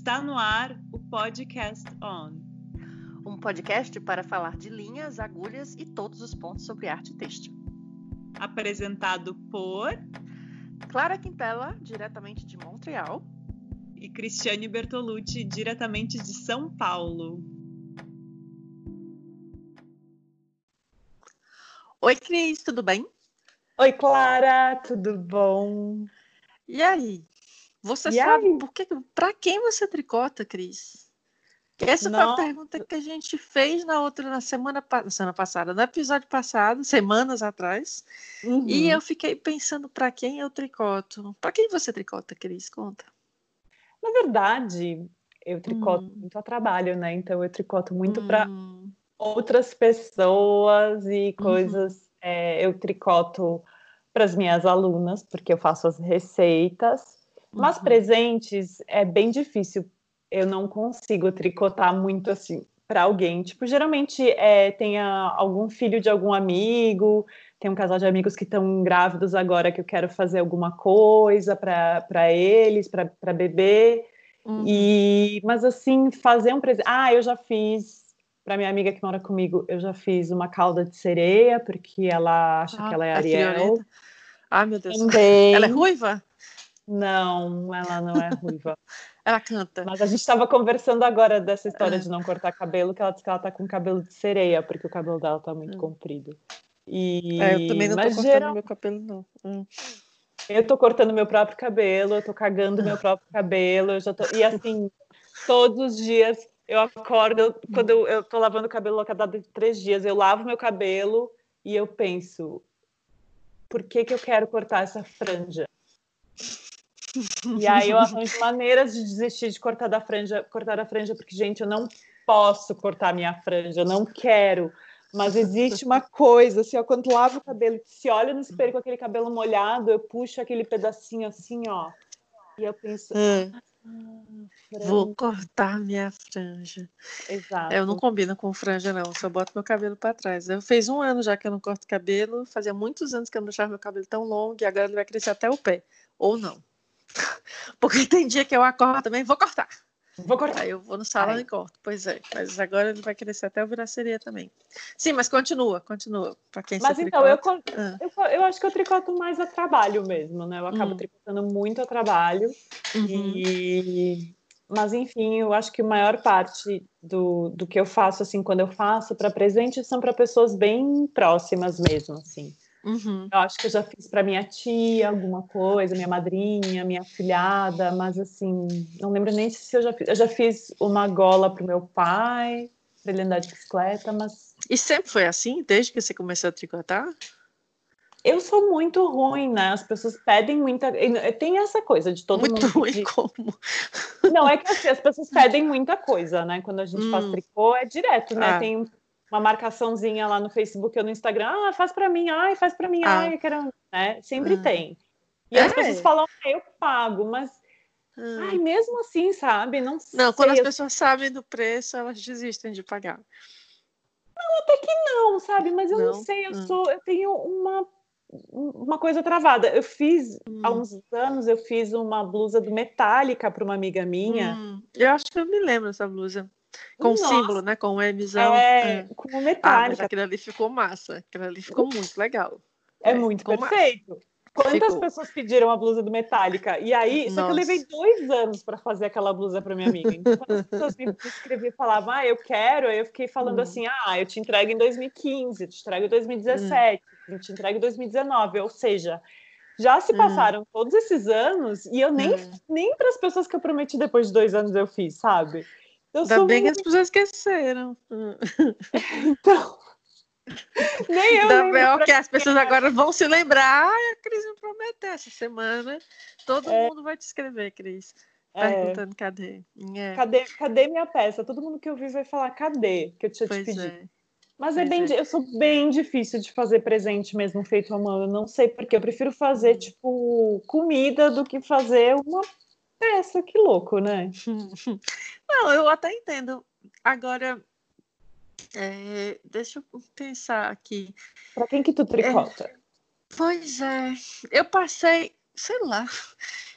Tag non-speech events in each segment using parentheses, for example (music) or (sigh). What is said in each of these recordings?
Está no ar o Podcast On. Um podcast para falar de linhas, agulhas e todos os pontos sobre arte têxtil. Apresentado por Clara Quintela, diretamente de Montreal. E Cristiane Bertolucci, diretamente de São Paulo. Oi, Cris, tudo bem? Oi, Clara, tudo bom? E aí? Você e sabe aí? por que, para quem você tricota, Cris? Essa Não. foi a pergunta que a gente fez na outra na semana, na semana passada, no episódio passado, semanas atrás. Uhum. E eu fiquei pensando para quem eu tricoto. Para quem você tricota, Cris? Conta. Na verdade, eu tricoto hum. muito a trabalho, né? Então eu tricoto muito hum. para outras pessoas e uhum. coisas. Uhum. É, eu tricoto para as minhas alunas, porque eu faço as receitas. Mas uhum. presentes é bem difícil. Eu não consigo tricotar muito assim para alguém. Tipo, geralmente é, tem algum filho de algum amigo, tem um casal de amigos que estão grávidos agora que eu quero fazer alguma coisa para eles, para beber. Uhum. E, mas assim, fazer um presente. Ah, eu já fiz para minha amiga que mora comigo, eu já fiz uma cauda de sereia, porque ela acha ah, que ela é Ariel. Ah, meu Deus. Também. Ela é ruiva? Não, ela não é ruiva. (laughs) ela canta. Mas a gente estava conversando agora dessa história é. de não cortar cabelo, que ela disse que ela tá com cabelo de sereia, porque o cabelo dela tá muito hum. comprido. E... É, eu também não Mas tô cortando geral... meu cabelo, não. Hum. Eu tô cortando meu próprio cabelo, eu tô cagando meu próprio cabelo, eu já tô... E assim, todos os dias eu acordo, quando eu, eu tô lavando o cabelo a cada três dias, eu lavo meu cabelo e eu penso, por que que eu quero cortar essa franja? E aí eu arranjo (laughs) maneiras de desistir de cortar da franja, cortar a franja, porque, gente, eu não posso cortar minha franja, eu não quero. Mas existe uma coisa, assim, ó, quando lavo o cabelo, se olha no espelho com aquele cabelo molhado, eu puxo aquele pedacinho assim, ó. E eu penso, hum. ah, vou cortar minha franja. Exato. Eu não combino com franja, não. Só boto meu cabelo para trás. Eu fez um ano já que eu não corto cabelo. Fazia muitos anos que eu não deixava meu cabelo tão longo e agora ele vai crescer até o pé. Ou não. (laughs) Porque tem dia que eu acordo também, vou cortar. Vou cortar. Aí eu vou no salão Ai. e corto. Pois é. Mas agora ele vai crescer até o viraceria também. Sim, mas continua, continua. Para quem Mas então, eu, ah. eu, eu, acho que eu tricoto mais a trabalho mesmo, né? Eu acabo hum. tricotando muito a trabalho. Uhum. E... Mas, enfim, eu acho que a maior parte do, do que eu faço, assim, quando eu faço para presente, são para pessoas bem próximas mesmo, assim. Uhum. Eu acho que eu já fiz para minha tia alguma coisa, minha madrinha, minha filhada, mas assim, não lembro nem se eu já fiz. Eu já fiz uma gola para o meu pai, para ele andar de bicicleta, mas. E sempre foi assim, desde que você começou a tricotar? Eu sou muito ruim, né? As pessoas pedem muita. Tem essa coisa de todo muito mundo. Muito ruim pedir... como? Não, é que assim, as pessoas pedem muita coisa, né? Quando a gente hum. faz tricô, é direto, né? Ah. Tem uma marcaçãozinha lá no Facebook ou no Instagram, ah, faz para mim, ai, faz para mim, ah. ai, quero, né? Sempre ah. tem. E é. as pessoas falam, ah, eu pago, mas ah. ai, mesmo assim, sabe? Não Não, quando as pessoas sabem do preço, elas desistem de pagar. Não, até que não, sabe? Mas eu não, não sei, eu hum. sou, eu tenho uma uma coisa travada. Eu fiz hum. há uns anos, eu fiz uma blusa do Metallica para uma amiga minha. Hum. Eu acho que eu me lembro dessa blusa. Com Nossa. símbolo, né? Com o Mzão. É, é. com o metálica. Ah, mas aquilo ali ficou massa. Aquilo ali ficou muito legal. É, é muito perfeito. Massa. Quantas ficou. pessoas pediram a blusa do Metallica? E aí, Nossa. só que eu levei dois anos para fazer aquela blusa para minha amiga. Então, quando as pessoas me escreviam e falavam, ah, eu quero, aí eu fiquei falando hum. assim, ah, eu te entrego em 2015, eu te entrego em 2017, hum. eu te entrego em 2019. Ou seja, já se hum. passaram hum. todos esses anos e eu nem, hum. nem para as pessoas que eu prometi depois de dois anos eu fiz, sabe? Eu Ainda bem muito... (laughs) que as pessoas esqueceram. então. Nem eu. Ainda bem que as pessoas agora vão se lembrar. Ah, a Cris me prometeu essa semana. Todo é... mundo vai te escrever, Cris. É. Perguntando é... cadê. É. cadê. Cadê minha peça? Todo mundo que eu vi vai falar cadê que eu tinha pois te pedido. É. Mas é bem, é. eu sou bem difícil de fazer presente mesmo feito à mão. Eu não sei porque eu prefiro fazer tipo comida do que fazer uma peça. Que louco, né? (laughs) Não, eu até entendo. Agora, é, deixa eu pensar aqui. Para quem que tu tricota? É, pois é, eu passei, sei lá,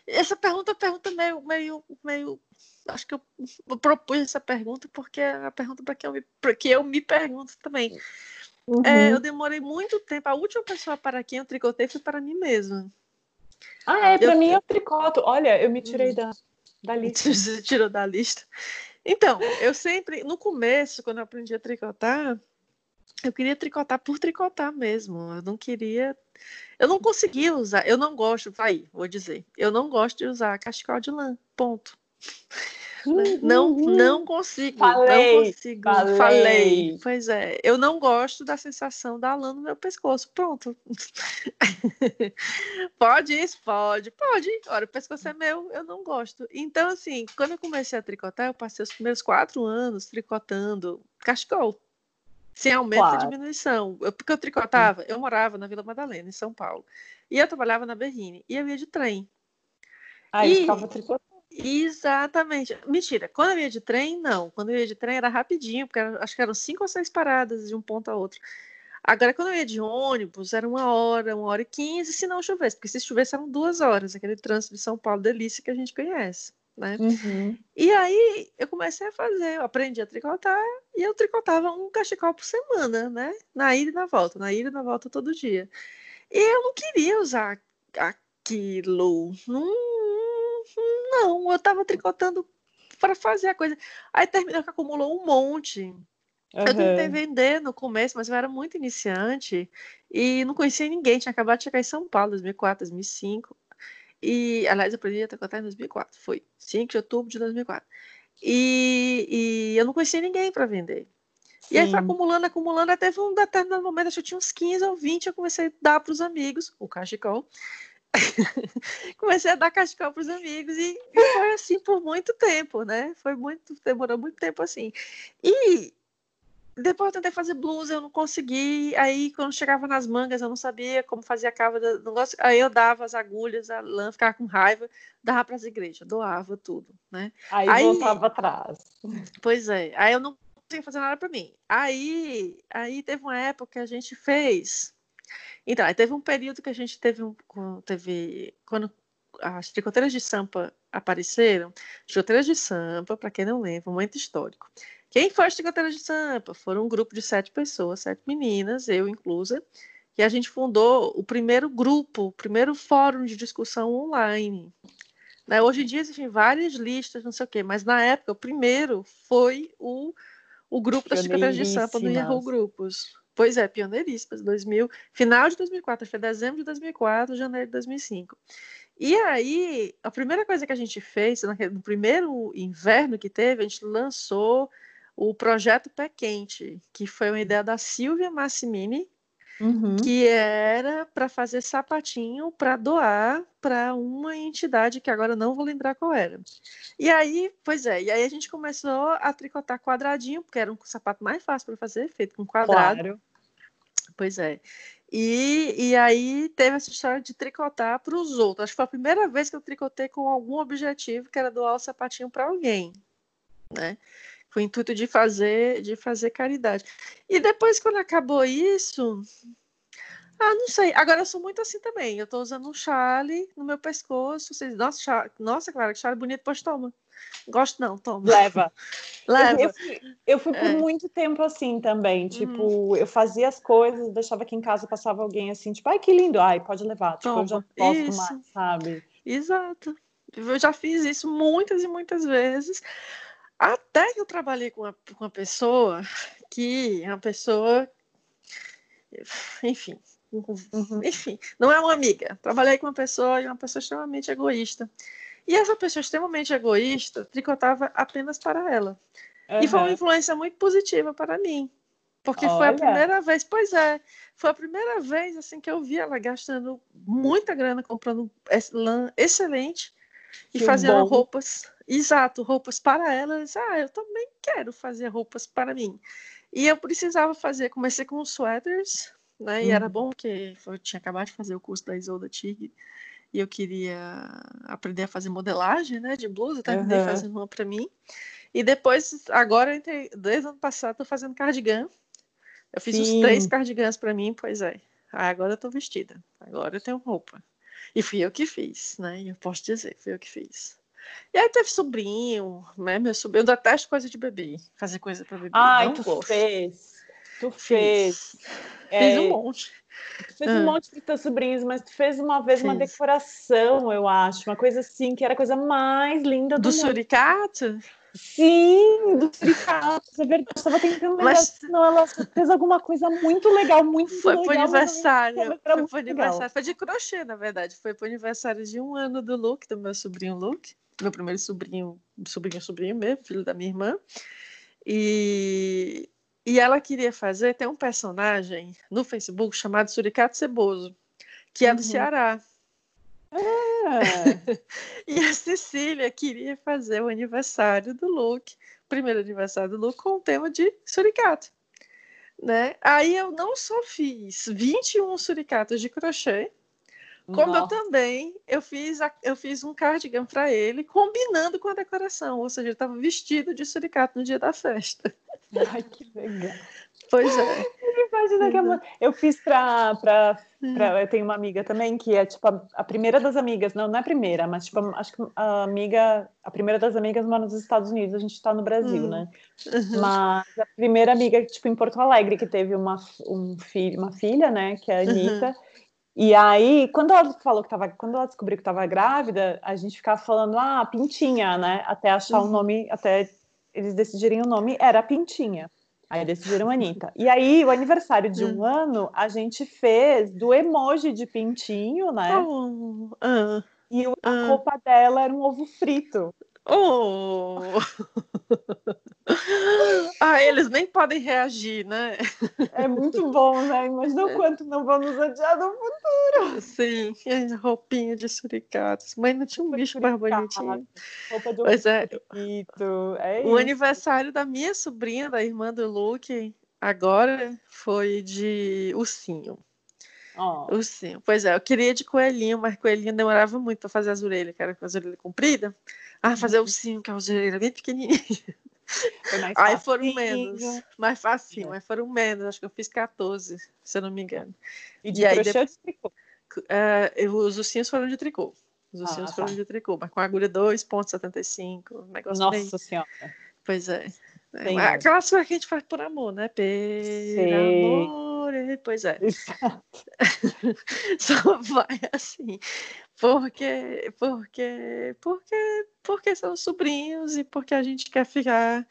essa pergunta é pergunta meio, meio, meio. Acho que eu, eu propus essa pergunta porque é a pergunta para que, eu me, que eu me pergunto também. Uhum. É, eu demorei muito tempo. A última pessoa para quem eu tricotei foi para mim mesma. Ah, é, para mim eu tricoto. Olha, eu me tirei hum. da, da (laughs) lista. Você tirou da lista. Então, eu sempre, no começo, quando eu aprendi a tricotar, eu queria tricotar por tricotar mesmo. Eu não queria. Eu não conseguia usar. Eu não gosto. Aí, vou dizer. Eu não gosto de usar cachecol de lã. Ponto. Uhum. Não, não consigo. Falei, não consigo. Falei. falei. Pois é, eu não gosto da sensação da lã no meu pescoço. Pronto. (laughs) pode isso? Pode, pode. Ora, o pescoço é meu, eu não gosto. Então, assim, quando eu comecei a tricotar, eu passei os primeiros quatro anos tricotando cachecol. Sem aumento claro. e diminuição. Eu, porque eu tricotava, eu morava na Vila Madalena, em São Paulo. E eu trabalhava na Berrine. E eu ia de trem. Aí e... ficava tricotando. Exatamente. Mentira, quando eu ia de trem, não. Quando eu ia de trem era rapidinho, porque era, acho que eram cinco ou seis paradas de um ponto a outro. Agora, quando eu ia de ônibus, era uma hora, uma hora e quinze, se não chovesse, porque se chovesse eram duas horas, aquele trânsito de São Paulo delícia que a gente conhece. Né? Uhum. E aí eu comecei a fazer, eu aprendi a tricotar e eu tricotava um cachecol por semana, né? Na ida e na volta, na ida e na volta todo dia. E eu não queria usar aquilo, não, não, eu estava tricotando para fazer a coisa. Aí terminou que acumulou um monte. Uhum. Eu tentei vender no começo, mas eu era muito iniciante e não conhecia ninguém. Tinha acabado de chegar em São Paulo, 2004, 2005. E, aliás, eu aprendi a tricotar em 2004. Foi 5 de outubro de 2004. E, e eu não conhecia ninguém para vender. Sim. E aí foi acumulando, acumulando, até um determinado momento, acho que eu tinha uns 15 ou 20, eu comecei a dar para os amigos, o cachecol, (laughs) comecei a dar cachecol para os amigos e, e, foi assim por muito tempo, né? Foi muito, demorou muito tempo assim. E depois eu tentei fazer blusa, eu não consegui. Aí quando chegava nas mangas, eu não sabia como fazer a cava do negócio. Aí eu dava as agulhas, a lã, ficava com raiva, dava para as igrejas, doava tudo, né? Aí, aí voltava atrás. Pois é. Aí eu não conseguia fazer nada para mim. Aí, aí teve uma época que a gente fez então, aí teve um período que a gente teve um. Teve, quando as tricoteiras de Sampa apareceram, tricoteiras de Sampa, para quem não lembra, um momento histórico. Quem foi as tricoteiras de Sampa? Foram um grupo de sete pessoas, sete meninas, eu inclusa, e a gente fundou o primeiro grupo, o primeiro fórum de discussão online. Né? Hoje em dia existem várias listas, não sei o quê, mas na época o primeiro foi o, o grupo das tricoteiras de Sampa no Yahoo Grupos. Pois é, pioneiríssimas, 2000, final de 2004, foi dezembro de 2004, janeiro de 2005. E aí, a primeira coisa que a gente fez, no primeiro inverno que teve, a gente lançou o projeto Pé Quente, que foi uma ideia da Silvia Massimini, uhum. que era para fazer sapatinho para doar para uma entidade que agora não vou lembrar qual era. E aí, pois é, e aí a gente começou a tricotar quadradinho, porque era um sapato mais fácil para fazer, feito com quadrado. Claro. Pois é. E, e aí teve essa história de tricotar para os outros. Acho que foi a primeira vez que eu tricotei com algum objetivo, que era doar o sapatinho para alguém, né? Com o intuito de fazer, de fazer caridade. E depois, quando acabou isso, ah, não sei. Agora eu sou muito assim também. Eu estou usando um chale no meu pescoço. Vocês, nossa, chale, nossa, Clara, que chale bonito, pois toma. Gosto não, toma. Leva. (laughs) Leva. Eu, fui, eu fui por é. muito tempo assim também. Tipo, hum. eu fazia as coisas, deixava aqui em casa, passava alguém assim, tipo, ai, que lindo. Ai, pode levar. Tipo, toma. eu já posso isso. mais, sabe? Exato. Eu já fiz isso muitas e muitas vezes. Até que eu trabalhei com uma, com uma pessoa que é uma pessoa, enfim, uhum. enfim, não é uma amiga. Trabalhei com uma pessoa e uma pessoa extremamente egoísta. E essa pessoa extremamente egoísta tricotava apenas para ela. Uhum. E foi uma influência muito positiva para mim. Porque Olha. foi a primeira vez, pois é, foi a primeira vez assim que eu vi ela gastando muita grana comprando lã excelente e que fazendo bom. roupas Exato, roupas para elas. Ah, eu também quero fazer roupas para mim. E eu precisava fazer, comecei com sweaters, né? E era uhum. bom que eu tinha acabado de fazer o curso da Isolda Tig e eu queria aprender a fazer modelagem, né, de blusa, terminei uhum. fazendo uma para mim. E depois, agora, desde o ano passado, estou fazendo cardigan. Eu fiz Sim. os três cardigans para mim, pois é. Ah, agora eu estou vestida. Agora eu tenho roupa. E fui eu que fiz, né? Eu posso dizer, fui eu que fiz. E aí teve sobrinho, né? Meu sobrinho, eu detesto coisa de bebê, fazer coisa para bebê. Ai, não tu gosto. fez. Tu fez. Fiz, é... fiz um monte. Tu fez ah. um monte de teus sobrinhos, mas tu fez uma vez fiz. uma decoração, eu acho, uma coisa assim, que era a coisa mais linda do, do mundo. suricato? Sim, do suricato, é verdade. Eu estava tentando lembrar, mas... não, ela fez alguma coisa muito legal, muito foi legal. Foi pro aniversário, foi pro aniversário, foi de crochê, na verdade. Foi pro aniversário de um ano do Luke, do meu sobrinho Luke meu primeiro sobrinho, sobrinho, sobrinho mesmo, filho da minha irmã. E, e ela queria fazer, tem um personagem no Facebook chamado Suricato Ceboso, que é do uhum. Ceará. Ah. (laughs) e a Cecília queria fazer o aniversário do Luke, primeiro aniversário do Luke, com o tema de suricato. Né? Aí eu não só fiz 21 suricatos de crochê, como Nossa. eu também, eu fiz, a, eu fiz um cardigan para ele, combinando com a decoração, ou seja, ele estava vestido de suricato no dia da festa. (laughs) Ai, que legal. Pois é. Imagina que uhum. eu fiz para. Pra, uhum. pra, eu tenho uma amiga também que é tipo a, a, primeira das amigas, não, não é a primeira, mas tipo, acho que a amiga, a primeira das amigas mora nos Estados Unidos, a gente está no Brasil, uhum. né? Uhum. Mas a primeira amiga, tipo, em Porto Alegre, que teve uma, um filho, uma filha, né, que é a Anitta. Uhum. E aí, quando ela falou que tava, quando ela descobriu que estava grávida, a gente ficava falando, ah, Pintinha, né? Até achar o uhum. um nome, até eles decidirem o nome, era Pintinha. Aí decidiram Anitta. E aí, o aniversário de um uhum. ano, a gente fez do emoji de pintinho, né? Oh, uh, e a uh. roupa dela era um ovo frito. Oh! (laughs) (laughs) ah, eles nem podem reagir, né? É muito bom, né? Imagina o é. quanto não vão nos odiar no futuro. Sim, roupinha de suricatos. Mas não tinha um bicho mais bonitinho. Roupa de pois é. é o aniversário da minha sobrinha, da irmã do Luke, agora foi de ursinho. Oh. Ursinho. Pois é, eu queria de coelhinho, mas coelhinho demorava muito para fazer as orelhas, que era com as orelhas compridas. Ah, fazer o sim, que a era bem pequenininha. (laughs) Aí foram menos, mais facinho, mas foram menos, acho que eu fiz 14, se eu não me engano. E de e aí, depois, de tricô? Uh, os ursinhos foram de tricô. Os ursinhos ah, foram tá. de tricô, mas com agulha 2,75, negócio Nossa. Senhora. Pois é. é aquelas coisas que a gente faz por amor, né? Por amor, pois é. (laughs) Só vai assim. Porque, porque, porque, porque são sobrinhos e porque a gente quer ficar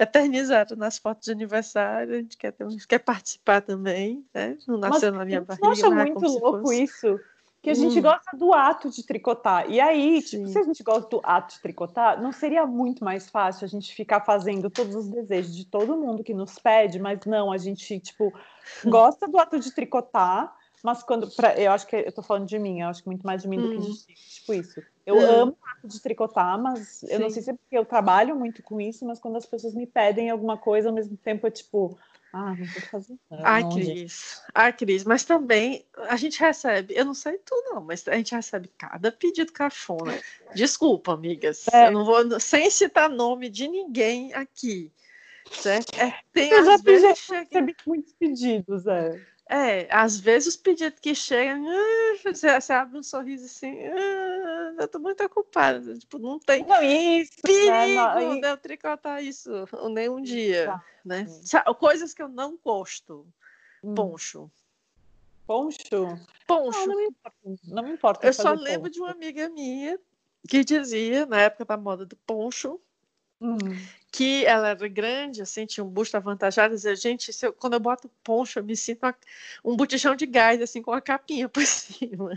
eternizado nas fotos de aniversário, a gente quer, ter, quer participar também, né? Não nasceu mas, na minha barriga. Eu acho muito louco isso, que a gente hum. gosta do ato de tricotar. E aí, tipo, se a gente gosta do ato de tricotar, não seria muito mais fácil a gente ficar fazendo todos os desejos de todo mundo que nos pede, mas não, a gente, tipo, (laughs) gosta do ato de tricotar, mas quando. Pra, eu acho que eu tô falando de mim, eu acho que muito mais de mim hum. do que de hum. ti. Tipo isso. Eu hum. amo de tricotar, mas Sim. eu não sei se é porque eu trabalho muito com isso, mas quando as pessoas me pedem alguma coisa, ao mesmo tempo é tipo. Ah, não vou fazer nada. Ai, Cris. Ai, Cris, mas também a gente recebe, eu não sei tu não, mas a gente recebe cada pedido cafona. Desculpa, amigas. É. Eu não vou, sem citar nome de ninguém aqui. Certo? É, tem eu já, vezes já recebi muitos pedidos, é. É, às vezes os pedidos que chegam, ah, você, você, abre um sorriso assim, ah, eu tô muito ocupada, tipo, não tem não, isso, né, perigo né, de eu tricotar isso nem um dia, tá. né? Coisas que eu não gosto, hum. poncho. Poncho? Poncho. Não, não me importa. Não me importa eu só lembro poncho. de uma amiga minha que dizia, na época da moda do poncho, Hum. Que ela era grande, assim, tinha um busto avantajado. Dizia, gente, eu, quando eu boto poncho, eu me sinto uma, um botijão de gás, assim, com a capinha por (laughs) cima.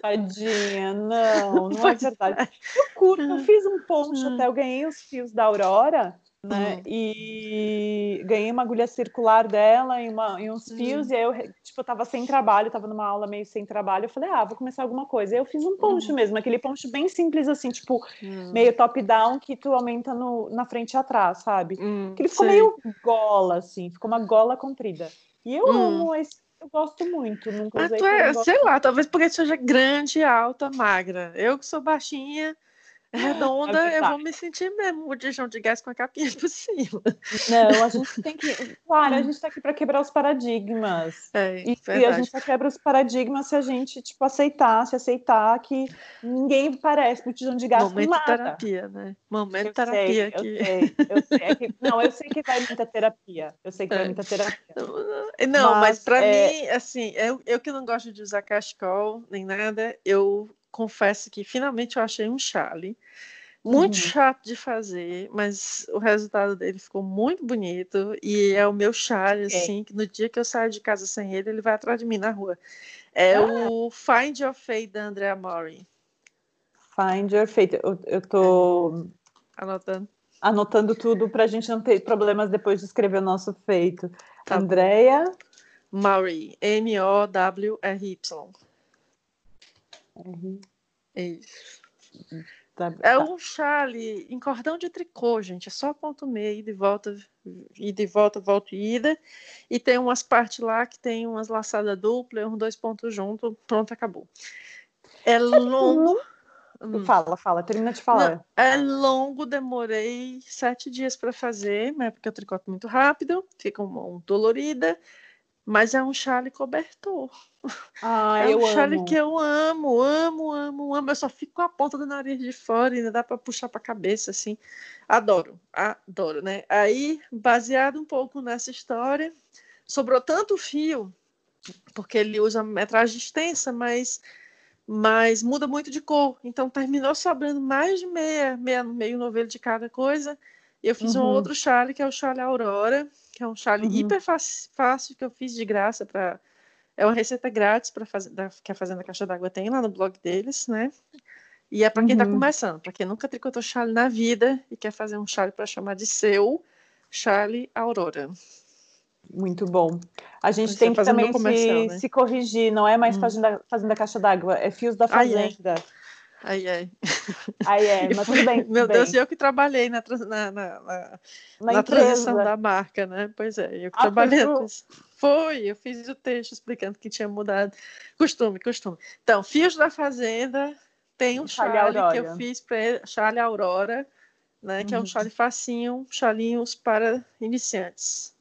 Tadinha, não, não é verdade. Eu curto, eu fiz um poncho até, eu ganhei os fios da Aurora né? Uhum. E ganhei uma agulha circular dela e, uma, e uns fios, uhum. e aí eu, tipo, eu tava sem trabalho, tava numa aula meio sem trabalho, eu falei, ah, vou começar alguma coisa. E eu fiz um poncho uhum. mesmo, aquele poncho bem simples, assim, tipo, hum. meio top-down, que tu aumenta no, na frente e atrás, sabe? Hum, que ele ficou sei. meio gola, assim, ficou uma gola comprida. E eu hum. amo esse eu gosto muito, nunca usei. Ah, é, sei lá, talvez porque seja grande, alta, magra. Eu que sou baixinha, redonda, (laughs) eu vou me sentir mesmo o dijão de gás com a capinha (laughs) por cima. Não, a gente tem que. Claro, a gente está aqui para quebrar os paradigmas. É, e, e, a gente só quebra os paradigmas se a gente, tipo, aceitar, se aceitar que ninguém parece botijão de gás Momento com nada. terapia, né? Momento eu terapia sei, aqui. Eu sei, eu sei. É que, (laughs) não, eu sei que vai muita terapia. Eu sei que é. vai muita terapia. Não, mas, mas para é... mim, assim, eu, eu que não gosto de usar cachecol nem nada, eu confesso que finalmente eu achei um chale. Muito uhum. chato de fazer, mas o resultado dele ficou muito bonito. E é o meu chale, assim, que no dia que eu saio de casa sem ele, ele vai atrás de mim na rua. É ah. o Find Your Fate da Andrea Mori. Find Your Fate. Eu, eu tô anotando. Anotando tudo para a gente não ter problemas depois de escrever o nosso feito. Tá Andrea Murray, M-O-W-R-Y. Uhum. Isso. Tá, é tá. um chale em cordão de tricô, gente. É só ponto meio, ida e volta, ida e volta, volta e ida. E tem umas partes lá que tem umas laçadas duplas, uns dois pontos juntos, pronto, acabou. É longo. Hum. Fala, fala, termina de falar. Não, é longo, demorei sete dias para fazer, mas é porque eu tricoto muito rápido, fica um, um dolorida. Mas é um chale cobertor. Ah, é um chale que eu amo, amo, amo, amo. Eu só fico com a ponta do nariz de fora, ainda dá para puxar para a cabeça, assim. Adoro, adoro, né? Aí, baseado um pouco nessa história, sobrou tanto fio, porque ele usa metragem extensa, mas, mas muda muito de cor. Então, terminou sobrando mais de meia, meia meio novelo de cada coisa. E eu fiz uhum. um outro chale, que é o chale Aurora, que é um chale uhum. hiper fácil que eu fiz de graça para é uma receita grátis para que a Fazenda Caixa d'Água tem lá no blog deles, né? E é para quem está uhum. começando, para quem nunca tricotou chale na vida e quer fazer um chale para chamar de seu, chale Aurora. Muito bom. A gente tem que também se, né? se, corrigir, não é mais hum. fazenda, fazenda Caixa d'Água, é Fios da Fazenda. Ai, Ai, ai. Ai, é, (laughs) mas tudo bem. Tudo Meu bem. Deus, eu que trabalhei na, na, na, na, na transição da marca, né? Pois é, eu que ah, trabalhei. Foi, eu fiz o texto explicando que tinha mudado. Costume, costume. Então, Fios da Fazenda tem um chale, chale que eu fiz para chale Aurora, né? Que uhum. é um uhum. chale facinho, chalinhos para iniciantes.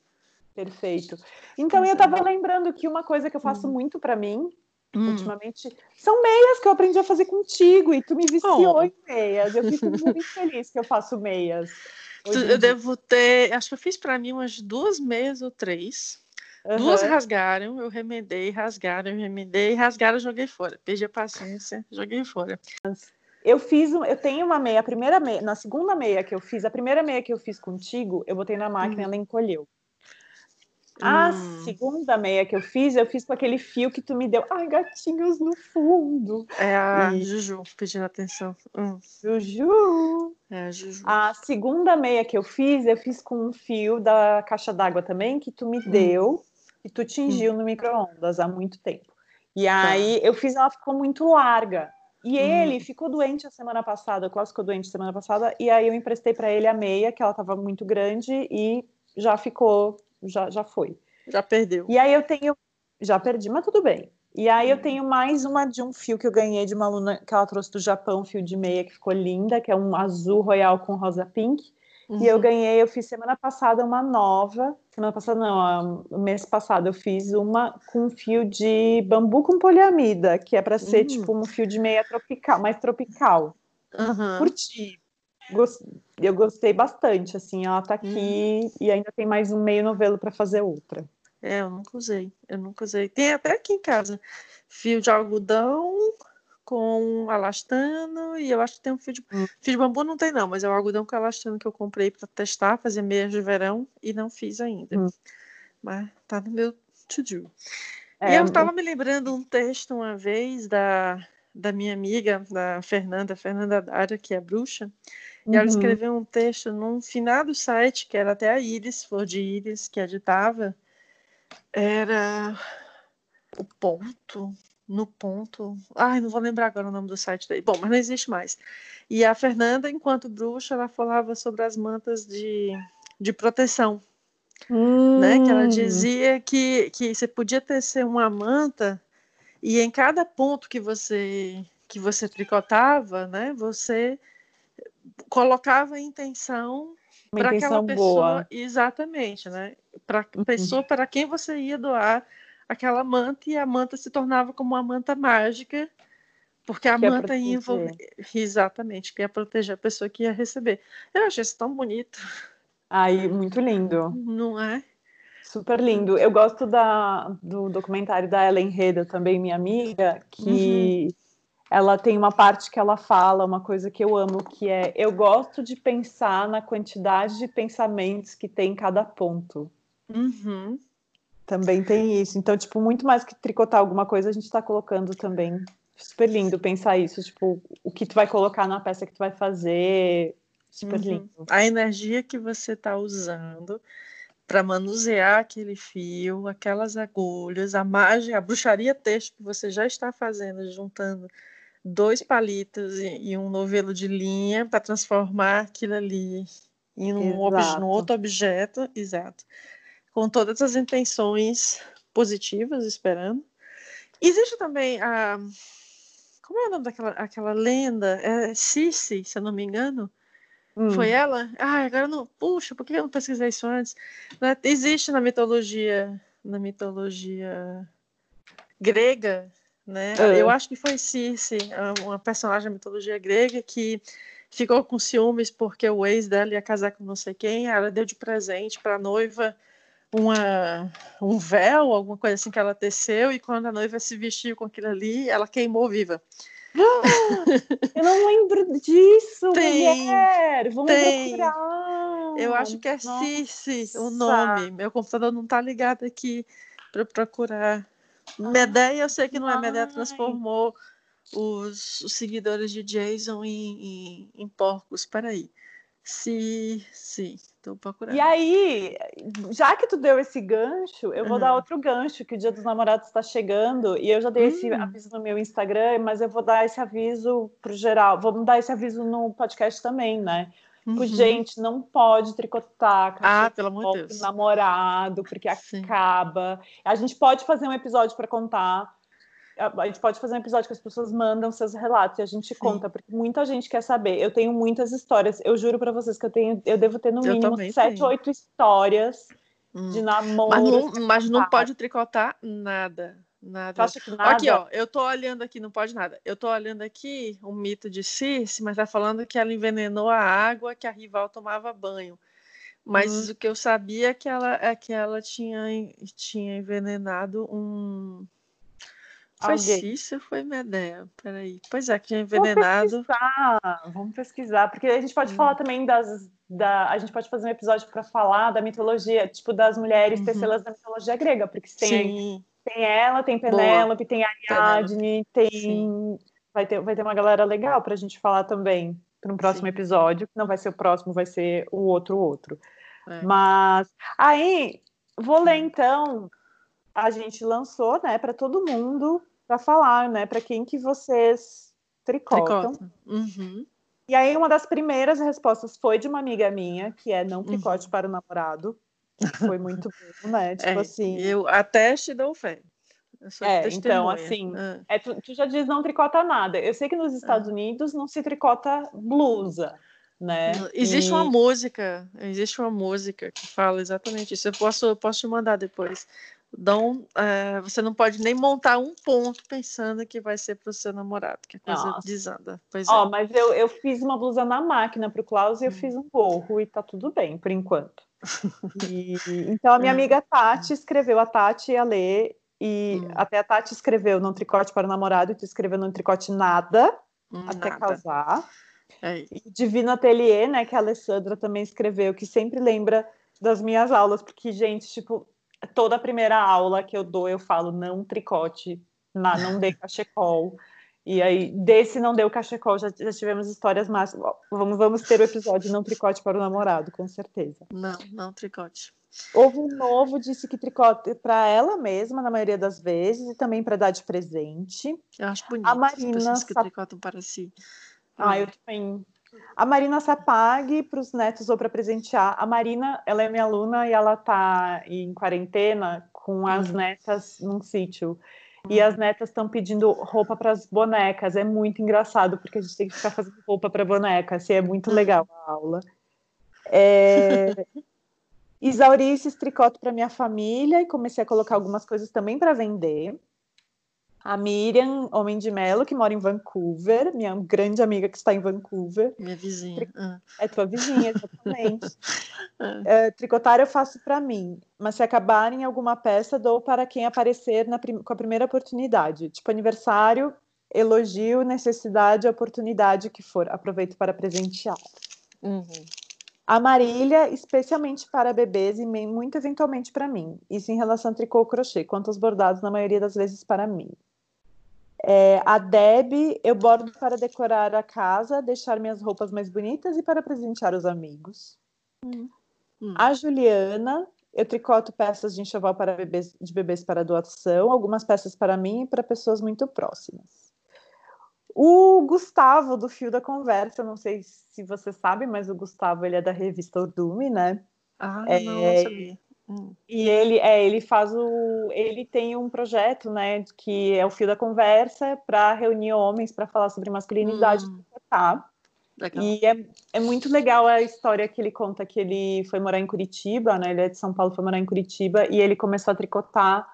Perfeito. Então, eu estava lembrando que uma coisa que eu faço uhum. muito para mim Hum. Ultimamente, são meias que eu aprendi a fazer contigo e tu me viciou oh. em meias. Eu fico muito feliz que eu faço meias. Eu devo ter, acho que eu fiz para mim umas duas meias ou três. Uhum. Duas rasgaram, eu remendei, rasgaram, eu remendei, rasgaram, joguei fora. Perdi a paciência, joguei fora. Eu fiz, eu tenho uma meia, a primeira meia, na segunda meia que eu fiz, a primeira meia que eu fiz contigo, eu botei na máquina, hum. ela encolheu. A hum. segunda meia que eu fiz, eu fiz com aquele fio que tu me deu. Ai, gatinhos no fundo. É a e... Juju pedindo atenção. Hum. Juju. É a Juju. A segunda meia que eu fiz, eu fiz com um fio da caixa d'água também, que tu me hum. deu e tu tingiu hum. no micro-ondas há muito tempo. E tá. aí eu fiz, ela ficou muito larga. E hum. ele ficou doente a semana passada, o Klaus ficou doente semana passada, e aí eu emprestei para ele a meia, que ela estava muito grande, e já ficou já, já foi. Já perdeu. E aí eu tenho. Já perdi, mas tudo bem. E aí eu tenho mais uma de um fio que eu ganhei de uma aluna que ela trouxe do Japão, um fio de meia que ficou linda, que é um azul royal com rosa pink. Uhum. E eu uhum. ganhei, eu fiz semana passada uma nova. Semana passada não, mês passado eu fiz uma com fio de bambu com poliamida, que é para ser uhum. tipo um fio de meia tropical, mais tropical. Uhum. Curti eu gostei bastante, assim, ela tá aqui hum. e ainda tem mais um meio novelo para fazer outra. É, eu nunca usei, eu nunca usei. Tem até aqui em casa fio de algodão com alastano e eu acho que tem um fio de hum. fio de bambu não tem não, mas é o algodão com alastano que eu comprei para testar, fazer meias de verão e não fiz ainda. Hum. Mas tá no meu to do. É, e eu estava me lembrando um texto uma vez da da minha amiga, da Fernanda, Fernanda Dara, que é bruxa, e ela uhum. escreveu um texto num finado site, que era até a Iris, Flor de Iris, que editava. Era o ponto, no ponto. Ai, não vou lembrar agora o nome do site daí. Bom, mas não existe mais. E a Fernanda, enquanto bruxa, ela falava sobre as mantas de, de proteção. Hum. Né? Que ela hum. dizia que, que você podia tecer uma manta e em cada ponto que você que você tricotava, né, você colocava a intenção para aquela pessoa, boa. exatamente, né? Para uhum. pessoa para quem você ia doar aquela manta e a manta se tornava como uma manta mágica, porque a que manta ia envolver exatamente, que ia proteger a pessoa que ia receber. Eu achei isso tão bonito. Ai, muito lindo. Não é? Super lindo. Eu gosto da, do documentário da Ellen Reda, também minha amiga, que uhum. ela tem uma parte que ela fala uma coisa que eu amo, que é eu gosto de pensar na quantidade de pensamentos que tem em cada ponto. Uhum. Também tem isso. Então, tipo, muito mais que tricotar alguma coisa, a gente está colocando também. Super lindo pensar isso, tipo, o que tu vai colocar na peça que tu vai fazer. Super uhum. lindo. A energia que você está usando para manusear aquele fio, aquelas agulhas, a mágica, a bruxaria texto que você já está fazendo, juntando dois palitos e, e um novelo de linha para transformar aquilo ali em um, outro objeto, exato, com todas as intenções positivas, esperando. Existe também a como é o nome daquela aquela lenda? É Circe, se eu não me engano, Hum. Foi ela? Ah, agora não. Puxa, por que eu não pesquisei isso antes? Né, existe na mitologia, na mitologia grega, né? É. Eu acho que foi Circe, uma personagem da mitologia grega que ficou com ciúmes porque o ex dela ia casar com não sei quem. Ela deu de presente para a noiva uma, um véu, alguma coisa assim que ela teceu, e quando a noiva se vestiu com aquilo ali, ela queimou viva. (laughs) Eu não lembro disso, tem, mulher. Vamos tem. procurar. Eu acho que é Cici o nome. Meu computador não tá ligado aqui para procurar. Medeia, eu sei que não é Medeia, transformou os, os, seguidores de Jason em, em, em porcos. Peraí. Sim, sim, estou procurando. E aí, já que tu deu esse gancho, eu vou dar outro gancho, que o Dia dos Namorados está chegando, e eu já dei esse hum. aviso no meu Instagram, mas eu vou dar esse aviso pro geral. Vamos dar esse aviso no podcast também, né? Uhum. gente, não pode tricotar ah, pelo amor de Deus. namorado, porque Sim. acaba. A gente pode fazer um episódio para contar a gente pode fazer um episódio que as pessoas mandam seus relatos e a gente Sim. conta, porque muita gente quer saber. Eu tenho muitas histórias. Eu juro para vocês que eu tenho, eu devo ter no mínimo sete, oito histórias hum. de namoro. Mas não, mas não pode tricotar nada. Nada. nada. Aqui, ó, eu tô olhando aqui, não pode nada. Eu tô olhando aqui um mito de Circe, mas tá falando que ela envenenou a água que a rival tomava banho. Mas hum. o que eu sabia é que ela, é que ela tinha, tinha envenenado um, foi Alguém. Foi Medea? Peraí. Pois é, que tinha envenenado. Vamos pesquisar, vamos pesquisar, porque a gente pode hum. falar também das. Da, a gente pode fazer um episódio para falar da mitologia, tipo, das mulheres uhum. tecelas da mitologia grega, porque tem, tem ela, tem Penélope, tem Ariadne, tem. Vai ter, vai ter uma galera legal para a gente falar também para um próximo Sim. episódio. Não vai ser o próximo, vai ser o outro outro. É. Mas aí, vou ler então. A gente lançou, né, para todo mundo para falar, né, para quem que vocês tricotam. Tricota. Uhum. E aí uma das primeiras respostas foi de uma amiga minha, que é não tricote uhum. para o namorado. Foi muito (laughs) bom, né? Tipo é, assim. Eu até te dou fé. É, então, assim, ah. é, tu, tu, já diz não tricota nada. Eu sei que nos Estados ah. Unidos não se tricota blusa, né? Existe e... uma música, existe uma música que fala exatamente isso. Eu posso, eu posso te mandar depois. Então, é, você não pode nem montar um ponto pensando que vai ser para o seu namorado, que a coisa Nossa. desanda. Pois Ó, é. mas eu, eu fiz uma blusa na máquina para o Klaus e eu hum. fiz um gorro e tá tudo bem, por enquanto. (laughs) E, então, a minha hum. amiga Tati escreveu, a Tati ia ler, e hum. até a Tati escreveu não tricote para o namorado, e tu escreveu não tricote nada, hum, até nada. casar. É. E Divino Atelier, né, que a Alessandra também escreveu, que sempre lembra das minhas aulas, porque, gente, tipo, toda a primeira aula que eu dou, eu falo não tricote, não dê cachecol. E aí, desse não deu cachecol, já, já tivemos histórias mais. Vamos, vamos ter o episódio não tricote para o namorado, com certeza. Não, não tricote. Houve um novo, disse que tricote para ela mesma, na maioria das vezes, e também para dar de presente. Eu acho bonito a Marina as que tricotam para si. Ah, eu também a Marina Sapag para os netos ou para presentear. A Marina, ela é minha aluna e ela está em quarentena com as uhum. netas num sítio. E as netas estão pedindo roupa para as bonecas. É muito engraçado, porque a gente tem que ficar fazendo roupa para boneca. Assim, é muito legal a aula. É... (laughs) Exauri esse tricoto para minha família e comecei a colocar algumas coisas também para vender. A Miriam Homem de Melo, que mora em Vancouver, minha grande amiga que está em Vancouver. Minha vizinha. Ah. É tua vizinha, exatamente. (laughs) é, tricotar eu faço para mim, mas se acabarem alguma peça, dou para quem aparecer na com a primeira oportunidade. Tipo aniversário, elogio, necessidade, oportunidade que for. Aproveito para presentear. Uhum. A Marília, especialmente para bebês e muito eventualmente para mim. Isso em relação a tricô ou crochê, quanto aos bordados, na maioria das vezes para mim. É, a Deb, eu bordo para decorar a casa, deixar minhas roupas mais bonitas e para presentear os amigos. Hum. Hum. A Juliana, eu tricoto peças de enxoval para bebês, de bebês para doação, algumas peças para mim e para pessoas muito próximas. O Gustavo, do Fio da Conversa, não sei se você sabe, mas o Gustavo ele é da revista Urdume, né? Ah, é, não sabia. Hum. E ele, é, ele faz o, ele tem um projeto, né, que é o fio da conversa para reunir homens para falar sobre masculinidade, hum. tá? Legal. E é, é muito legal a história que ele conta que ele foi morar em Curitiba, né? Ele é de São Paulo, foi morar em Curitiba e ele começou a tricotar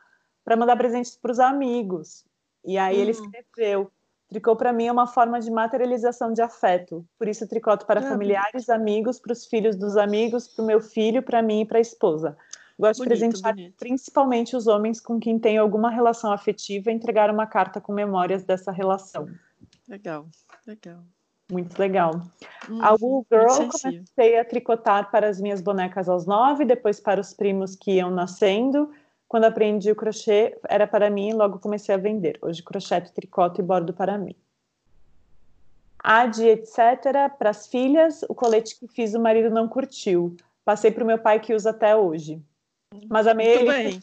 para mandar presentes para os amigos. E aí hum. ele escreveu Tricô para mim é uma forma de materialização de afeto. Por isso tricoto para é, familiares, amigos, para os filhos dos amigos, para o meu filho, para mim e para a esposa. Gosto bonito, de presentear bonito. principalmente os homens com quem tenho alguma relação afetiva e entregar uma carta com memórias dessa relação. Legal, legal. Muito legal. Hum, a Wool Girl comecei a tricotar para as minhas bonecas aos nove, depois para os primos que iam nascendo. Quando aprendi o crochê, era para mim e logo comecei a vender. Hoje crocheto, tricoto e bordo para mim. Ad, etc. Para as filhas, o colete que fiz o marido não curtiu. Passei para o meu pai que usa até hoje. Mas amei Muito bem.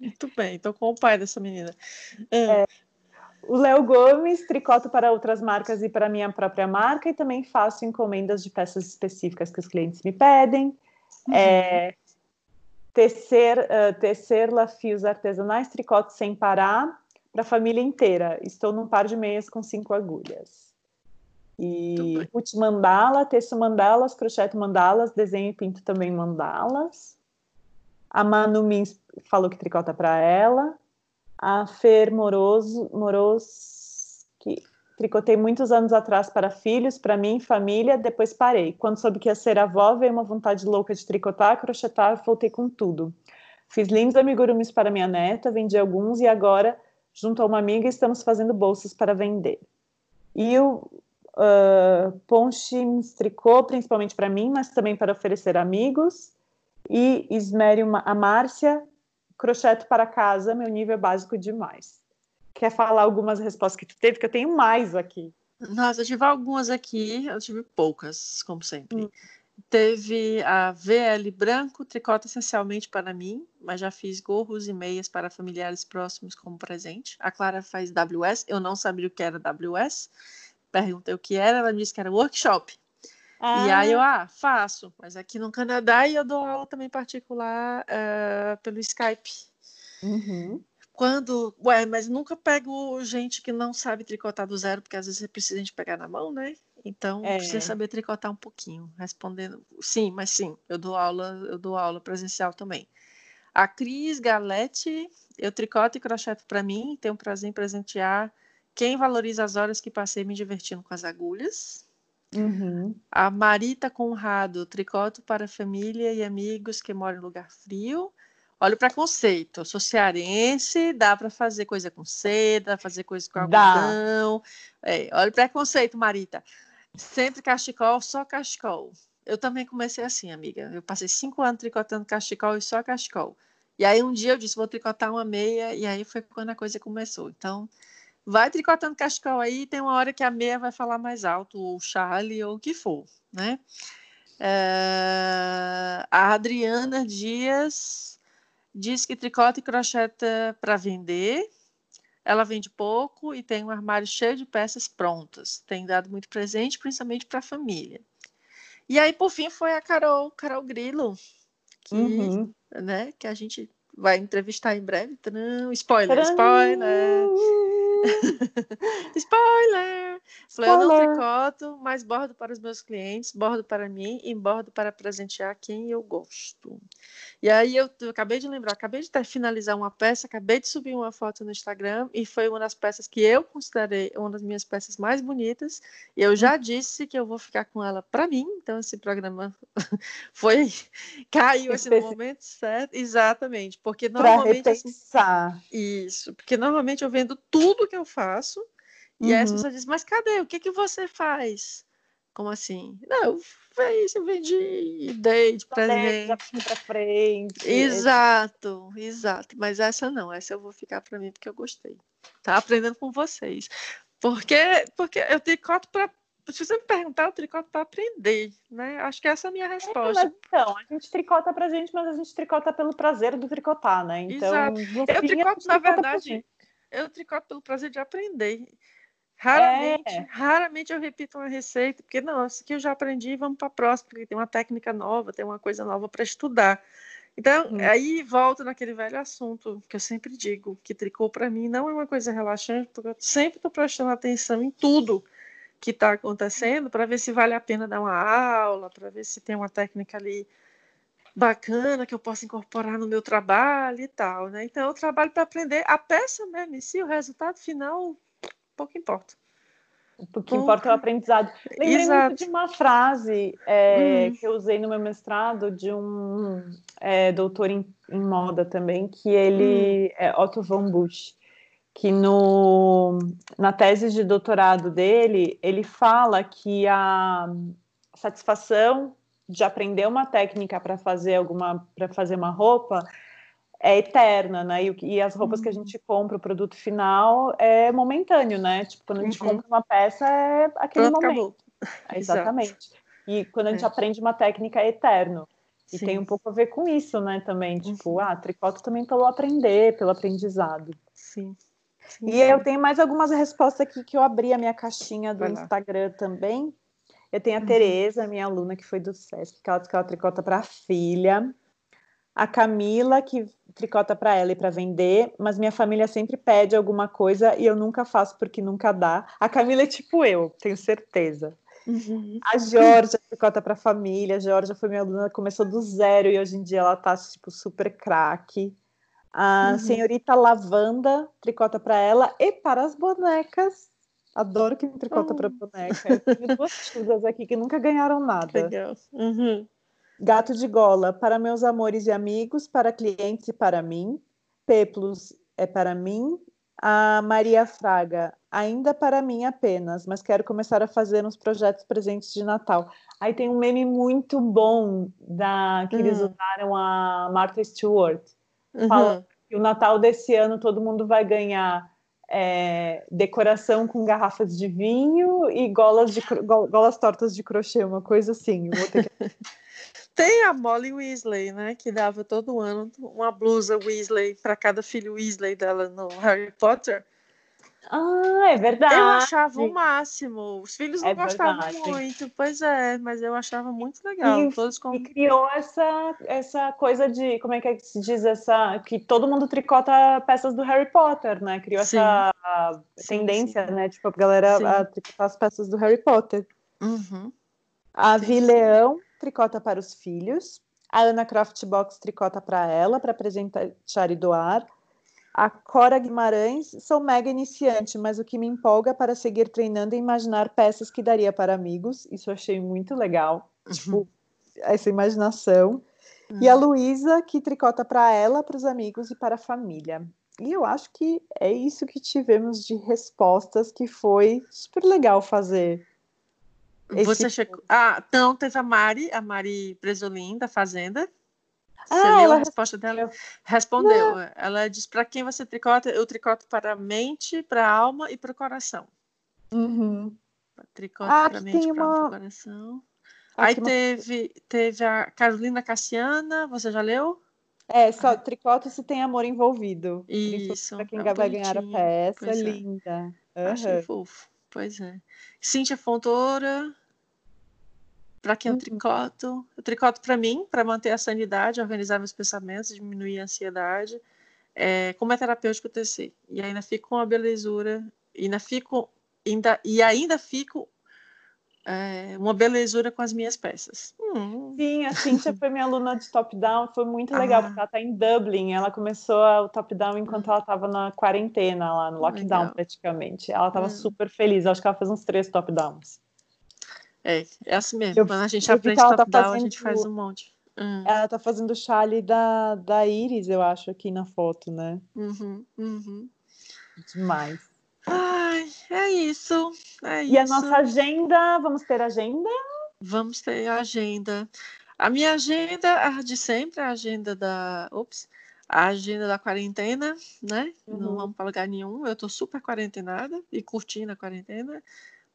Muito bem, estou com o pai dessa menina. É, o Léo Gomes, tricoto para outras marcas e para minha própria marca, e também faço encomendas de peças específicas que os clientes me pedem. Uhum. É, tecer, uh, tecer lafios artesanais, tricoto sem parar, para a família inteira. Estou num par de meias com cinco agulhas. E put mandala, teço mandalas, crocheto mandalas, desenho e pinto também mandalas. A Manu me falou que tricota para ela. A Fer Moroso, Moros, que tricotei muitos anos atrás para filhos, para mim, família, depois parei. Quando soube que ia ser avó, veio uma vontade louca de tricotar, crochetar, voltei com tudo. Fiz lindos amigurumis para minha neta, vendi alguns e agora, junto a uma amiga, estamos fazendo bolsas para vender. E o uh, Ponchims Tricô, principalmente para mim, mas também para oferecer amigos. E Esmério a Márcia, crocheto para casa, meu nível é básico demais. Quer falar algumas respostas que tu teve? Que eu tenho mais aqui. Nossa, eu tive algumas aqui, eu tive poucas, como sempre. Hum. Teve a VL Branco, tricota essencialmente para mim, mas já fiz gorros e meias para familiares próximos como presente. A Clara faz WS, eu não sabia o que era WS perguntei o que era, ela disse que era workshop. Ah. E aí eu, ah, faço, mas aqui no Canadá e eu dou aula também particular uh, pelo Skype. Uhum. Quando, ué, mas nunca pego gente que não sabe tricotar do zero, porque às vezes você precisa de pegar na mão, né? Então é. precisa saber tricotar um pouquinho, respondendo, sim, mas sim, eu dou aula, eu dou aula presencial também. A Cris Galete, eu tricoto e crocheto para mim, tenho prazer em presentear quem valoriza as horas que passei me divertindo com as agulhas. Uhum. A Marita Conrado, tricoto para família e amigos que moram em lugar frio. Olha o preconceito. Eu sou cearense, dá para fazer coisa com seda, fazer coisa com algodão. É, olha o preconceito, Marita. Sempre cachecol, só cachecol. Eu também comecei assim, amiga. Eu passei cinco anos tricotando cachecol e só cachecol. E aí um dia eu disse, vou tricotar uma meia, e aí foi quando a coisa começou. Então, vai tricotando cachecol aí, tem uma hora que a meia vai falar mais alto, ou o Charlie, ou o que for, né? É... A Adriana Dias diz que tricota e crocheta para vender. Ela vende pouco e tem um armário cheio de peças prontas. Tem dado muito presente, principalmente para a família. E aí, por fim, foi a Carol, Carol Grilo, que, uhum. né, que a gente vai entrevistar em breve. Tadam, spoiler, spoiler. (laughs) Spoiler! Falei, eu não tricoto, mas bordo para os meus clientes, bordo para mim e bordo para presentear quem eu gosto. E aí eu, eu acabei de lembrar, acabei de finalizar uma peça, acabei de subir uma foto no Instagram e foi uma das peças que eu considerei uma das minhas peças mais bonitas. E eu já disse que eu vou ficar com ela para mim, então esse programa (laughs) foi caiu esse no momento certo, exatamente, porque normalmente pra repensar. Assim, isso, porque normalmente eu vendo tudo que eu faço e uhum. aí as pessoas dizem, mas cadê? O que que você faz? Como assim? Não, eu fiz, eu vendi, dei de presente. para frente. Exato, exato. Mas essa não, essa eu vou ficar para mim porque eu gostei. Tá aprendendo com vocês. Porque, porque eu tricoto para se você me perguntar, eu tricoto para aprender, né? Acho que essa é a minha resposta. É, então, a gente tricota pra gente, mas a gente tricota pelo prazer do tricotar, né? Então, Exato. Eu tricoto, na verdade, eu tricoto pelo prazer de aprender. Raramente, é. raramente eu repito uma receita, porque não, isso aqui eu já aprendi, vamos para a próxima, porque tem uma técnica nova, tem uma coisa nova para estudar. Então, hum. aí volto naquele velho assunto que eu sempre digo, que tricô para mim não é uma coisa relaxante, porque eu sempre estou prestando atenção em tudo que está acontecendo para ver se vale a pena dar uma aula, para ver se tem uma técnica ali bacana que eu possa incorporar no meu trabalho e tal, né? Então, eu trabalho para aprender a peça mesmo, e se o resultado final pouco importa. O que importa é o aprendizado. Lembrei Exato. muito de uma frase é, hum. que eu usei no meu mestrado de um é, doutor em, em, moda também, que ele hum. é Otto von Busch, que no, na tese de doutorado dele, ele fala que a satisfação de aprender uma técnica para fazer alguma para fazer uma roupa é eterna, né? E, e, as roupas uhum. que a uhum. gente compra, o produto final, é momentâneo, né? Tipo, quando a gente uhum. compra uma peça, é aquele Pronto, momento. (laughs) É, exatamente. E quando a gente é. aprende uma técnica, é eterno. E Sim. tem um pouco a ver com isso, né? Também, tipo, uhum. ah, tricoto também pelo aprender, pelo aprendizado. Sim. Sim. E eu tenho mais algumas respostas aqui que eu abri a minha caixinha do Instagram também. Eu tenho a uhum. Tereza, minha aluna que foi do SESC, que ela, que ela tricota para a filha a Camila, que tricota para ela e para vender, mas minha família sempre pede alguma coisa e eu nunca faço porque nunca dá. A Camila é tipo eu, tenho certeza. Uhum. A Georgia tricota para a família. A Georgia foi minha aluna, começou do zero e hoje em dia ela tá tipo super craque. A uhum. senhorita Lavanda tricota para ela e para as bonecas. Adoro quem tricota uhum. para boneca. Eu tenho duas (laughs) tias aqui que nunca ganharam nada. Legal. Uhum. Gato de gola, para meus amores e amigos, para clientes e para mim. Peplos é para mim. A Maria Fraga, ainda para mim apenas, mas quero começar a fazer uns projetos presentes de Natal. Aí tem um meme muito bom da que uhum. eles hum. usaram a Martha Stewart. Uhum. que o Natal desse ano todo mundo vai ganhar é, decoração com garrafas de vinho e golas, de, golas tortas de crochê, uma coisa assim. Vou ter que... (laughs) Tem a Molly Weasley, né? Que dava todo ano uma blusa Weasley para cada filho Weasley dela no Harry Potter. Ah, é verdade. Eu achava o máximo. Os filhos não é gostavam verdade. muito, pois é, mas eu achava muito legal. E, Todos com... e criou essa, essa coisa de, como é que, é que se diz, essa que todo mundo tricota peças do Harry Potter, né? Criou sim. essa sim, tendência, sim. né? Tipo, a galera a tricotar as peças do Harry Potter. Uhum. A Vi Leão tricota para os filhos. A Ana Croft Box tricota para ela, para apresentar e doar. A Cora Guimarães, sou mega iniciante, mas o que me empolga para seguir treinando é imaginar peças que daria para amigos. Isso eu achei muito legal. Uhum. Tipo, essa imaginação. Uhum. E a Luísa, que tricota para ela, para os amigos e para a família. E eu acho que é isso que tivemos de respostas, que foi super legal fazer você chegou. Ah, então teve a Mari, a Mari Presolim, da Fazenda. Você ah, leu ela... a resposta dela? Respondeu. Não. Ela diz: para quem você tricota? Eu tricoto para a mente, para a alma e para o coração. Uhum. Tricoto ah, para a mente, para uma... o coração. Ah, Aí teve, uma... teve a Carolina Cassiana, você já leu? É, só tricota se tem amor envolvido. Isso. Para quem é vai ganhar a peça, é. linda. Uhum. Achei fofo. Pois é. Cíntia Fontoura. Para quem eu tricoto? Eu tricoto para mim, para manter a sanidade, organizar meus pensamentos, diminuir a ansiedade. É, como é terapêutico tecer. E ainda fico com uma belezura, ainda fico, ainda, e ainda fico é, uma belezura com as minhas peças. Hum. Sim, a Cintia foi minha aluna de top-down, foi muito legal, ah. porque ela está em Dublin, ela começou o top-down enquanto ela estava na quarentena, lá no lockdown legal. praticamente. Ela estava hum. super feliz, acho que ela fez uns três top-downs. É, é assim mesmo, eu, quando a gente aprende top-down, tá fazendo... a gente faz um monte. Hum. Ela tá fazendo o chale da, da Iris, eu acho, aqui na foto, né? Uhum, uhum. Demais. Ai, é isso. É e isso. a nossa agenda, vamos ter agenda? Vamos ter agenda. A minha agenda, a de sempre, a agenda da. Ops, a agenda da quarentena, né? Uhum. Não vamos para lugar nenhum. Eu estou super quarentenada e curtindo a quarentena.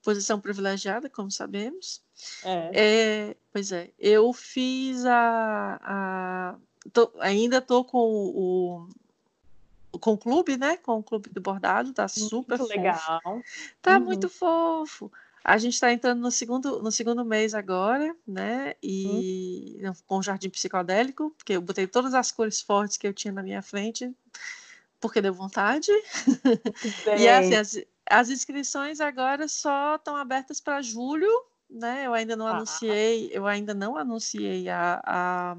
Posição privilegiada, como sabemos. É. é pois é. Eu fiz a. a tô, ainda estou com o, com o clube, né? Com o clube do bordado, tá super muito fofo. legal. Tá uhum. muito fofo. A gente está entrando no segundo, no segundo mês agora, né? E uhum. com o jardim psicodélico, porque eu botei todas as cores fortes que eu tinha na minha frente, porque deu vontade. (laughs) e assim, as, as inscrições agora só estão abertas para julho, né? Eu ainda não ah. anunciei, eu ainda não anunciei a, a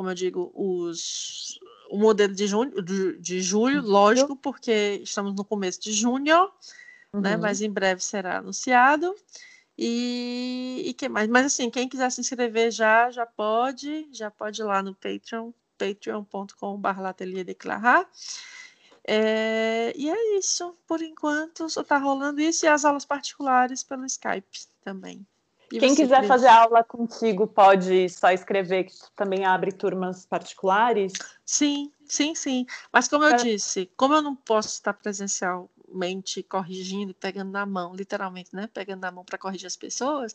como eu digo, os o modelo de, junho, de, de julho, lógico, porque estamos no começo de junho, né, uhum. né? Mas em breve será anunciado. E, e que mais? Mas assim, quem quiser se inscrever já, já pode, já pode ir lá no Patreon, patreon.com.br declarar. É, e é isso, por enquanto, só está rolando isso e as aulas particulares pelo Skype também. E Quem quiser fazer aula contigo pode só escrever que também abre turmas particulares? Sim, sim, sim. Mas como eu é. disse, como eu não posso estar presencialmente corrigindo, pegando na mão, literalmente, né? Pegando na mão para corrigir as pessoas,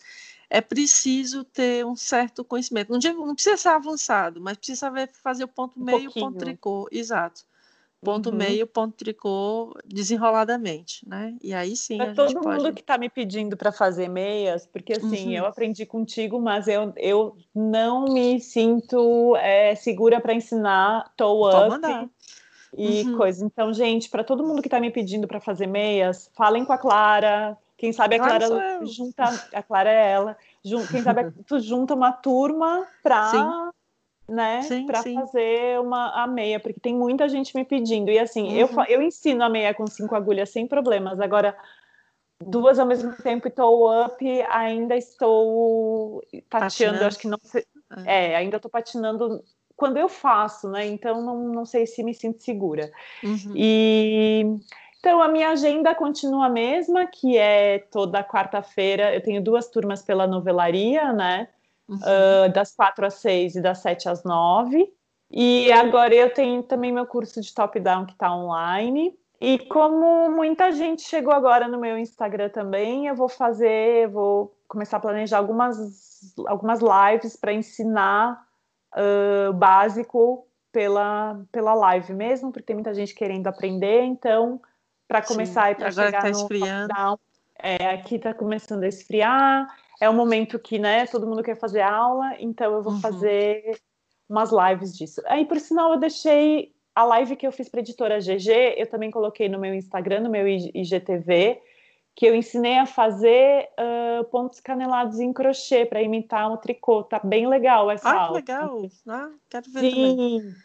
é preciso ter um certo conhecimento. Não, não precisa ser avançado, mas precisa saber fazer o ponto um meio, o ponto tricô. Exato ponto uhum. meio, ponto tricô, desenroladamente, né? E aí sim. Para todo mundo pode... que está me pedindo para fazer meias, porque assim, uhum. eu aprendi contigo, mas eu, eu não me sinto é, segura para ensinar toe up e uhum. coisa. Então, gente, para todo mundo que está me pedindo para fazer meias, falem com a Clara. Quem sabe a Clara junta, a Clara é ela. Quem sabe (laughs) tu junta uma turma para né, para fazer uma a meia, porque tem muita gente me pedindo. E assim, uhum. eu, eu ensino a meia com cinco agulhas sem problemas. Agora, duas ao mesmo tempo e tô up, ainda estou tateando, acho que não sei. É, é ainda estou patinando quando eu faço, né? Então não, não sei se me sinto segura. Uhum. E então a minha agenda continua a mesma, que é toda quarta-feira. Eu tenho duas turmas pela novelaria, né? Uhum. uh, das quatro às seis e das sete às nove. E agora eu tenho também meu curso de top-down que está online. E como muita gente chegou agora no meu Instagram também, eu vou fazer, vou começar a planejar algumas, algumas lives para ensinar uh, básico pela, pela live mesmo, porque tem muita gente querendo aprender. Então, para começar e para chegar tá no esfriando. Down, é, aqui está começando a esfriar é um momento que, né, todo mundo quer fazer aula, então eu vou uhum. fazer umas lives disso. Aí, por sinal, eu deixei a live que eu fiz para a editora GG, eu também coloquei no meu Instagram, no meu IGTV, que eu ensinei a fazer uh, pontos canelados em crochê para imitar um tricô. Tá bem legal essa ah, aula. legal. Ah, quero ver Sim. também.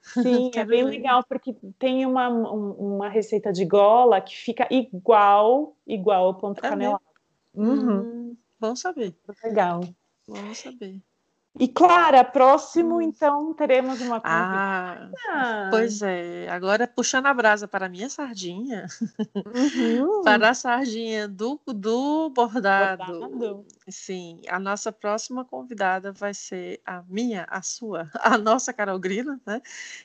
Sim, (laughs) é bem legal porque tem uma, um, uma receita de gola que fica igual, igual ao ponto é canelado. Uhum. Hum. Vamos saber. Legal. Vamos saber. E Clara, próximo, hum. então, teremos uma convidada. Ah, pois é. Agora, puxando a brasa para a minha sardinha, (laughs) uhum. para a sardinha do, do bordado. bordado. Sim, a nossa próxima convidada vai ser a minha, a sua, (laughs) a nossa Carol Grina, né?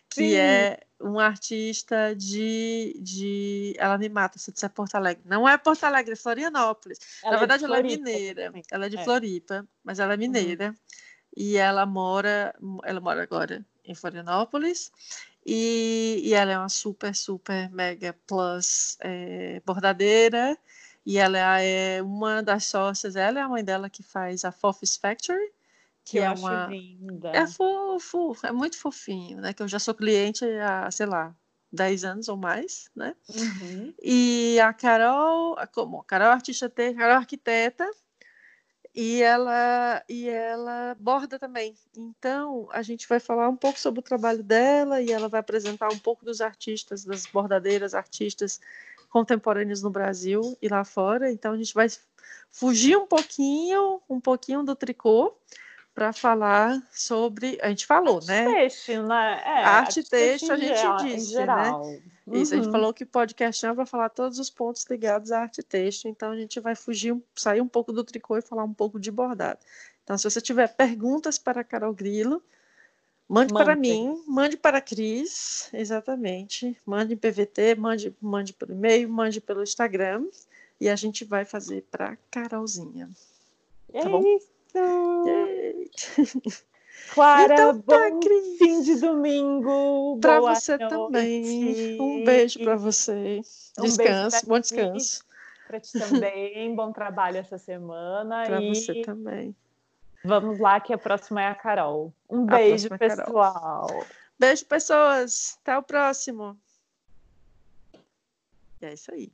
Que Sim. é uma artista de, de. Ela me mata se disser Porto Alegre. Não é Porto Alegre, é Florianópolis. Ela Na verdade, é ela é mineira. Ela é de é. Floripa, mas ela é uhum. mineira. Uhum e ela mora, ela mora agora em Florianópolis. E, e ela é uma super, super mega plus é, bordadeira. E ela é uma das sócias, ela é a mãe dela que faz a Fofis Factory, que, que é uma linda. É fofo, é muito fofinho, né? Que eu já sou cliente há, sei lá, 10 anos ou mais, né? Uhum. E a Carol, como a Carol é artista, Carol é arquiteta, e ela e ela borda também. Então a gente vai falar um pouco sobre o trabalho dela e ela vai apresentar um pouco dos artistas, das bordadeiras artistas contemporâneos no Brasil e lá fora. Então a gente vai fugir um pouquinho, um pouquinho do tricô para falar sobre. A gente falou, arte né? Texto, né? É, arte, arte texto, a gente geral, disse, né? Uhum. Isso, a gente uhum. falou que o podcast é vai falar todos os pontos ligados à arte texto, então a gente vai fugir, sair um pouco do tricô e falar um pouco de bordado. Então, se você tiver perguntas para a Carol Grilo, mande, mande. para mim, mande para a Cris, exatamente. Mande em PVT, mande, mande pelo e-mail, mande pelo Instagram, e a gente vai fazer para Carolzinha. Tá é bom? isso! (laughs) Clara, então, tá, bom Cris. fim de domingo. Para você noite. também. Um beijo para você. Um descanso, bom descanso. Para ti também, bom trabalho essa semana. Para e... você também. Vamos lá, que a próxima é a Carol. Um a beijo, é pessoal. Carol. Beijo, pessoas. Até o próximo. E é isso aí.